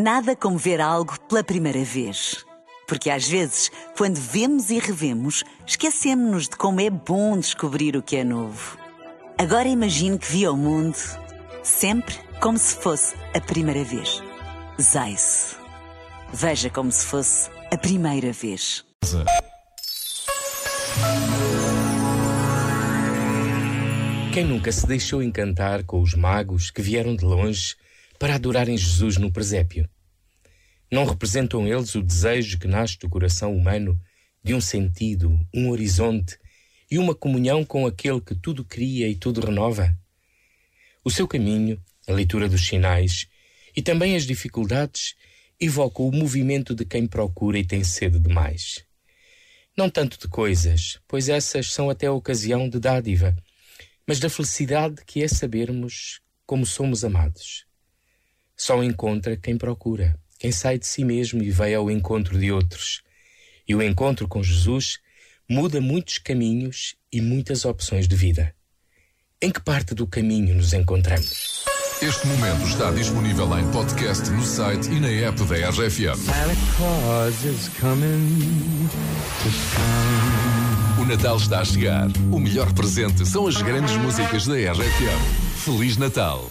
Nada como ver algo pela primeira vez. Porque às vezes, quando vemos e revemos, esquecemos-nos de como é bom descobrir o que é novo. Agora imagine que viu o mundo sempre como se fosse a primeira vez. Zais. Veja como se fosse a primeira vez. Quem nunca se deixou encantar com os magos que vieram de longe para adorarem Jesus no presépio? Não representam eles o desejo que nasce do coração humano de um sentido, um horizonte e uma comunhão com aquele que tudo cria e tudo renova? O seu caminho, a leitura dos sinais e também as dificuldades evocam o movimento de quem procura e tem sede de mais. Não tanto de coisas, pois essas são até a ocasião de dádiva, mas da felicidade que é sabermos como somos amados. Só encontra quem procura, quem sai de si mesmo e vai ao encontro de outros. E o encontro com Jesus muda muitos caminhos e muitas opções de vida. Em que parte do caminho nos encontramos? Este momento está disponível em podcast no site e na app da RFM. O Natal está a chegar. O melhor presente são as grandes músicas da RFM. Feliz Natal!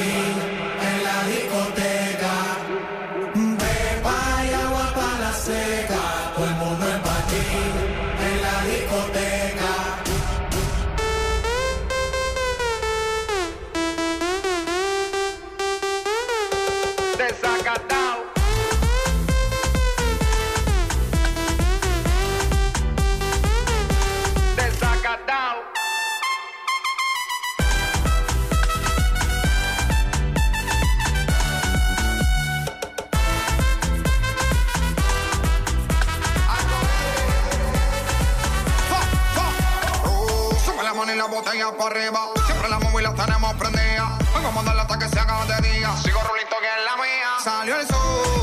Amen. Y la botella para arriba. Siempre la móvil la tenemos prendida. Hoy vamos a darle hasta que se haga de día. Sigo rulito que es la mía. Salió el sol.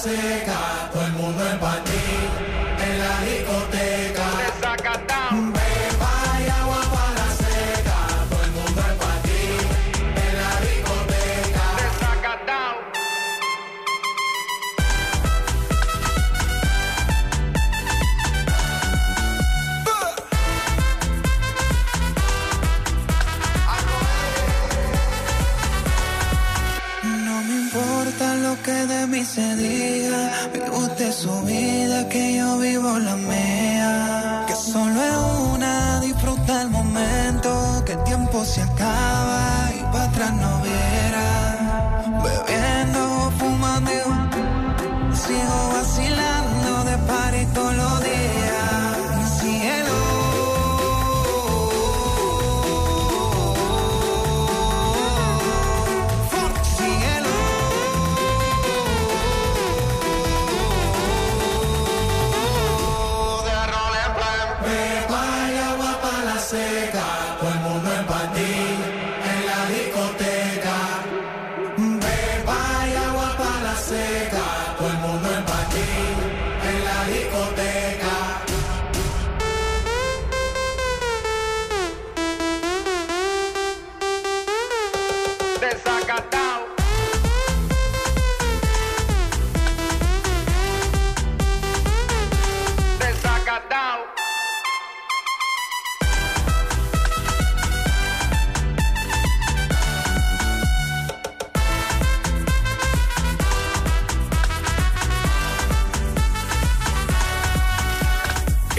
Seca, que de mí se diga, vive usted su vida, que yo vivo la mía. Que solo es una, disfruta el momento, que el tiempo se acaba y para atrás no viera. Bebiendo, fumando, sigo vacilando de par y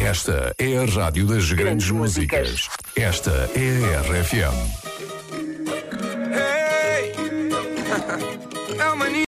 Esta é a rádio das grandes, músicas. Esta é a RFM. Hey. É maninho.